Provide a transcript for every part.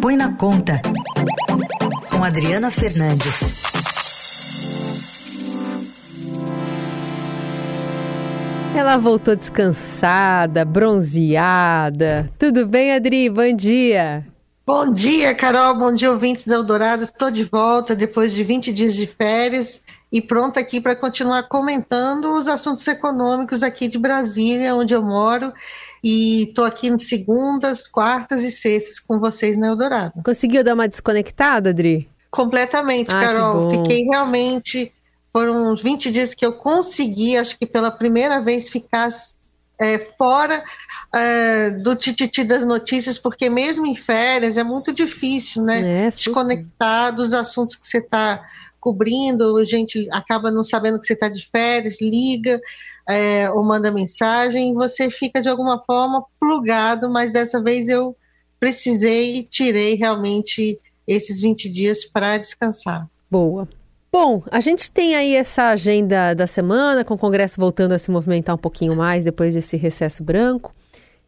Põe na Conta, com Adriana Fernandes. Ela voltou descansada, bronzeada. Tudo bem, Adri? Bom dia. Bom dia, Carol. Bom dia, ouvintes da Eldorado. Estou de volta depois de 20 dias de férias e pronta aqui para continuar comentando os assuntos econômicos aqui de Brasília, onde eu moro. E estou aqui em segundas, quartas e sextas com vocês na Eldorado. Conseguiu dar uma desconectada, Adri? Completamente, ah, Carol. Fiquei realmente foram uns 20 dias que eu consegui, acho que pela primeira vez, ficar é, fora é, do tititi das notícias, porque mesmo em férias é muito difícil, né? É, Desconectar dos assuntos que você está cobrindo, a gente acaba não sabendo que você está de férias, liga é, ou manda mensagem, você fica de alguma forma plugado, mas dessa vez eu precisei e tirei realmente esses 20 dias para descansar. Boa. Bom, a gente tem aí essa agenda da semana, com o Congresso voltando a se movimentar um pouquinho mais depois desse recesso branco.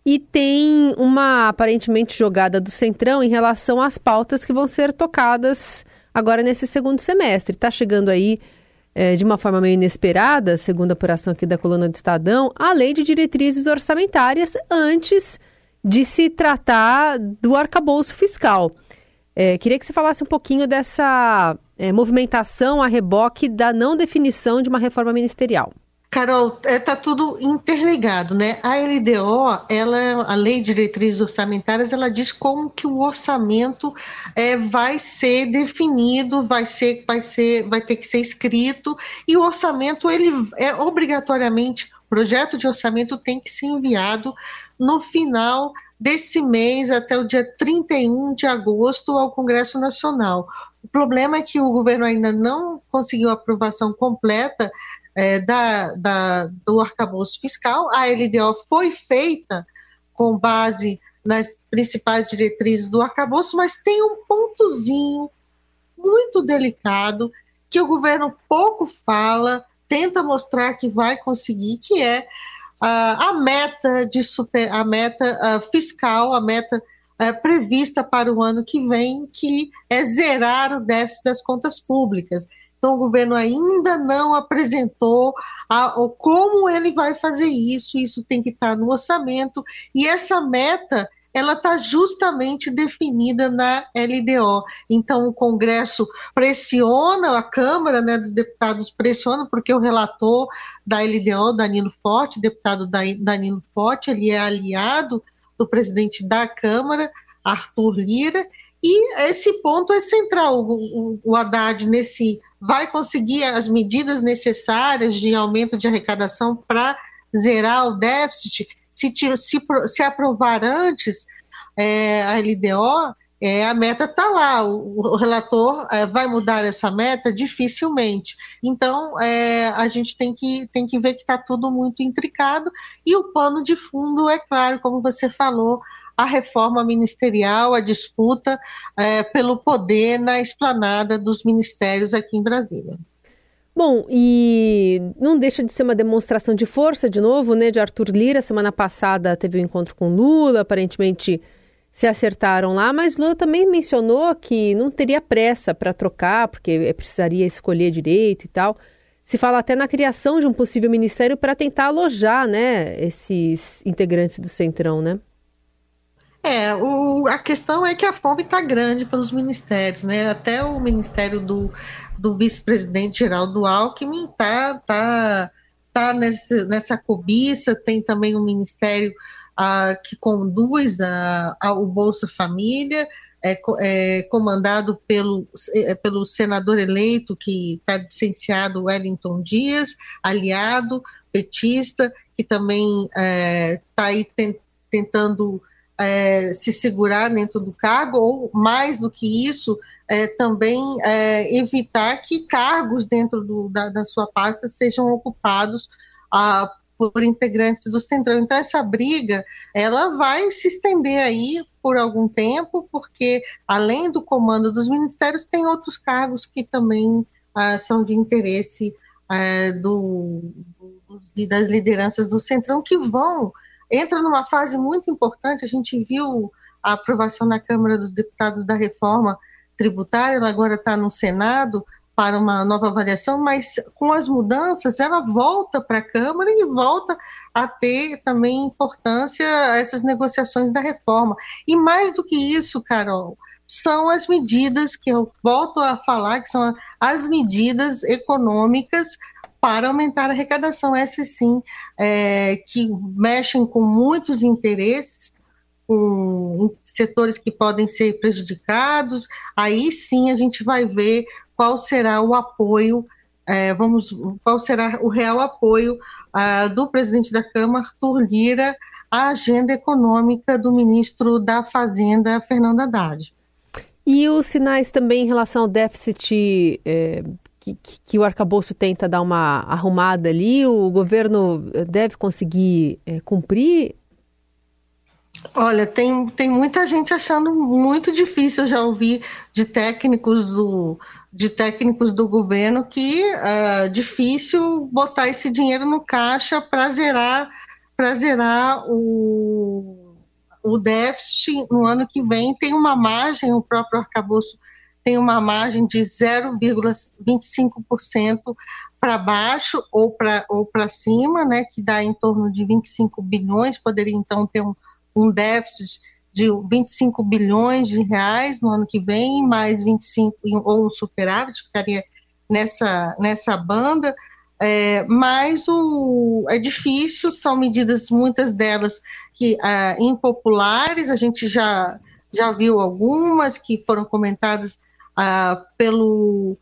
E tem uma aparentemente jogada do Centrão em relação às pautas que vão ser tocadas agora nesse segundo semestre. Está chegando aí é, de uma forma meio inesperada, segundo a apuração aqui da coluna do Estadão, a lei de diretrizes orçamentárias antes de se tratar do arcabouço fiscal. É, queria que você falasse um pouquinho dessa é, movimentação a reboque da não definição de uma reforma ministerial. Carol, está é, tudo interligado, né? A LDO, ela, a Lei de Diretrizes Orçamentárias, ela diz como que o orçamento é, vai ser definido, vai ser, vai ser, vai ter que ser escrito e o orçamento ele é obrigatoriamente, o projeto de orçamento tem que ser enviado no final desse mês até o dia 31 de agosto ao Congresso Nacional. O problema é que o governo ainda não conseguiu a aprovação completa é, da, da, do arcabouço fiscal. A LDO foi feita com base nas principais diretrizes do arcabouço, mas tem um pontozinho muito delicado que o governo pouco fala, tenta mostrar que vai conseguir, que é a meta de super, a meta fiscal, a meta prevista para o ano que vem, que é zerar o déficit das contas públicas. Então, o governo ainda não apresentou a, como ele vai fazer isso, isso tem que estar no orçamento, e essa meta ela está justamente definida na LDO. Então, o Congresso pressiona, a Câmara né, dos Deputados pressiona, porque o relator da LDO, Danilo Forte, deputado Danilo Forte, ele é aliado do presidente da Câmara, Arthur Lira, e esse ponto é central. O, o, o Haddad, nesse, vai conseguir as medidas necessárias de aumento de arrecadação para zerar o déficit se, se, se aprovar antes é, a LDO, é, a meta está lá, o, o relator é, vai mudar essa meta dificilmente. Então, é, a gente tem que, tem que ver que está tudo muito intricado, e o pano de fundo, é claro, como você falou, a reforma ministerial, a disputa é, pelo poder na esplanada dos ministérios aqui em Brasília. Bom, e não deixa de ser uma demonstração de força, de novo, né, de Arthur Lira. Semana passada teve um encontro com Lula, aparentemente se acertaram lá, mas Lula também mencionou que não teria pressa para trocar, porque precisaria escolher direito e tal. Se fala até na criação de um possível ministério para tentar alojar, né, esses integrantes do Centrão, né? É, o, a questão é que a fome está grande pelos ministérios, né? Até o ministério do do vice-presidente Geraldo Alckmin está tá, tá nesse, nessa cobiça, tem também um ministério ah, que conduz a, a, o Bolsa Família, é, é, comandado pelo, é, pelo senador eleito que está licenciado Wellington Dias, aliado, petista, que também está é, aí tentando é, se segurar dentro do cargo, ou mais do que isso, é, também é, evitar que cargos dentro do, da, da, sua pasta sejam ocupados ah, por integrantes do Centrão. Então, essa briga, ela vai se estender aí por algum tempo, porque além do comando dos ministérios, tem outros cargos que também ah, são de interesse ah, do, do, das lideranças do Centrão, que vão entra numa fase muito importante. A gente viu a aprovação na Câmara dos Deputados da reforma tributária, ela agora está no Senado para uma nova avaliação, mas com as mudanças ela volta para a Câmara e volta a ter também importância essas negociações da reforma. E mais do que isso, Carol, são as medidas que eu volto a falar, que são as medidas econômicas para aumentar a arrecadação. Essas sim, é, que mexem com muitos interesses, com setores que podem ser prejudicados, aí sim a gente vai ver qual será o apoio, é, vamos, qual será o real apoio uh, do presidente da Câmara, Arthur Lira, à agenda econômica do ministro da Fazenda, Fernando Haddad. E os sinais também em relação ao déficit é, que, que, o arcabouço tenta dar uma arrumada ali, o governo deve conseguir é, cumprir Olha, tem, tem muita gente achando muito difícil. Eu já ouvi de técnicos do, de técnicos do governo que é difícil botar esse dinheiro no caixa para zerar, zerar o, o déficit no ano que vem. Tem uma margem, o próprio arcabouço tem uma margem de 0,25% para baixo ou para ou cima, né, que dá em torno de 25 bilhões, poderia então ter um, um déficit de 25 bilhões de reais no ano que vem, mais 25 ou um superávit, ficaria nessa, nessa banda. É, mas o, é difícil, são medidas, muitas delas que é, impopulares, a gente já, já viu algumas que foram comentadas ah, pelo,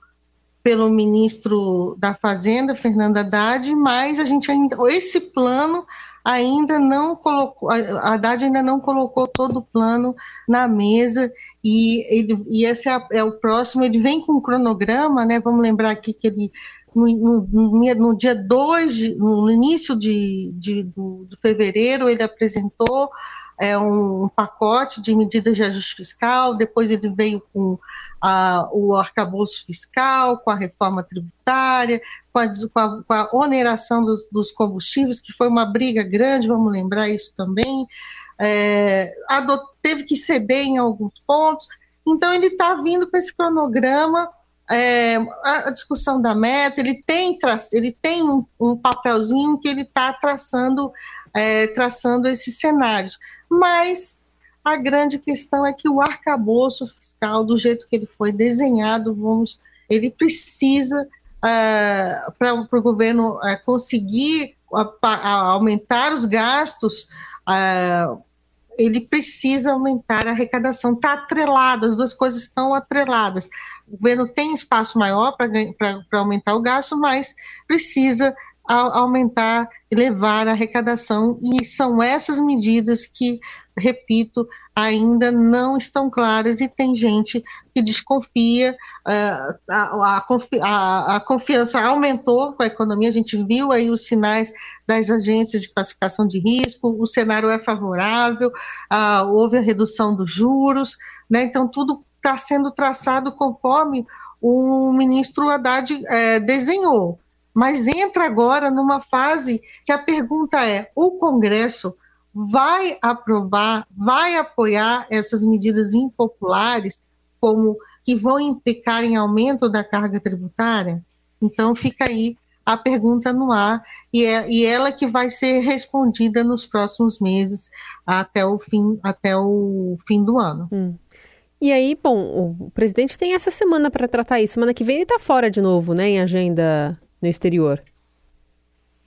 pelo ministro da Fazenda, Fernando Haddad, mas a gente ainda, esse plano ainda não colocou, a Haddad ainda não colocou todo o plano na mesa e, ele, e esse é, é, o próximo, ele vem com um cronograma, né, vamos lembrar aqui que ele no, no, no dia 2, no início de, de, do, de fevereiro, ele apresentou é, um, pacote de medidas de ajuste fiscal, depois ele veio com a, o arcabouço fiscal, com a reforma tributária, com a, com a, com a oneração dos, dos, combustíveis, que foi uma briga grande, vamos lembrar isso também, é, adot, teve que ceder em alguns pontos, então ele está vindo com esse cronograma, é, a, discussão da meta, ele tem, ele tem um, um papelzinho que ele está traçando, é, traçando esses cenários mas a grande questão é que o arcabouço fiscal, do jeito que ele foi desenhado, vamos, ele precisa, uh, ah, para o governo uh, conseguir uh, aumentar os gastos, ele precisa aumentar a arrecadação. Está atrelado, as duas coisas estão atreladas. O governo tem espaço maior para aumentar o gasto, mas precisa aumentar e levar a arrecadação, e são essas medidas que, repito, ainda não estão claras e tem gente que desconfia, uh, a, a, a, confiança aumentou com a economia, a gente viu aí os sinais das agências de classificação de risco, o cenário é favorável, houve a redução dos juros, né, então tudo está sendo traçado conforme o ministro Haddad uh, desenhou mas entra agora numa fase que a pergunta é: o Congresso vai aprovar, vai apoiar essas medidas impopulares, como que vão implicar em aumento da carga tributária? Então fica aí a pergunta no ar e, é, e ela que vai ser respondida nos próximos meses até o fim, até o fim do ano. Hum. E aí, bom, o presidente tem essa semana para tratar isso. Semana que vem ele está fora de novo, né, em agenda no exterior.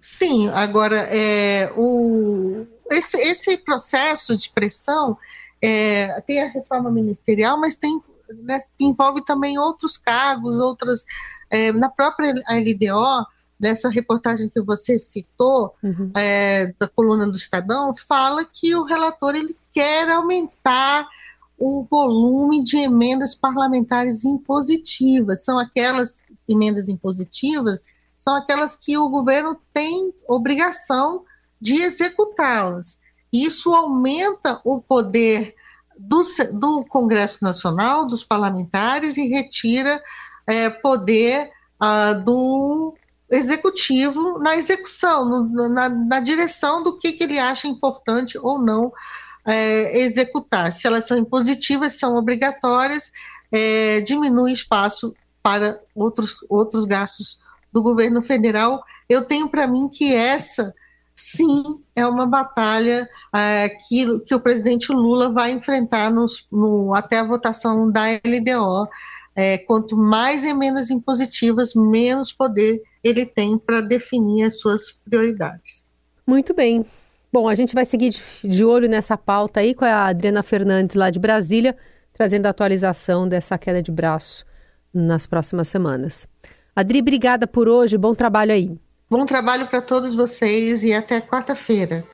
Sim, agora é, o, esse, esse processo de pressão é, tem a reforma ministerial, mas tem né, envolve também outros cargos, outras é, na própria LDO dessa reportagem que você citou uhum. é, da coluna do Estadão fala que o relator ele quer aumentar o volume de emendas parlamentares impositivas são aquelas emendas impositivas são aquelas que o governo tem obrigação de executá-las. Isso aumenta o poder do, do, Congresso Nacional, dos parlamentares, e retira é, poder ah, do Executivo na execução, no, na, na, direção do que, que, ele acha importante ou não é, executar. Se elas são impositivas, são obrigatórias, é, diminui espaço para outros, outros gastos do governo federal. Eu tenho para mim que essa, sim, é uma batalha é, que, que o presidente Lula vai enfrentar nos, no, até a votação da LDO. É, quanto mais emendas impositivas, menos poder ele tem para definir as suas prioridades. Muito bem. Bom, a gente vai seguir de olho nessa pauta aí com a Adriana Fernandes lá de Brasília, trazendo a atualização dessa queda de braço nas próximas semanas. Adri, obrigada por hoje, bom trabalho aí. Bom trabalho para todos vocês e até quarta-feira.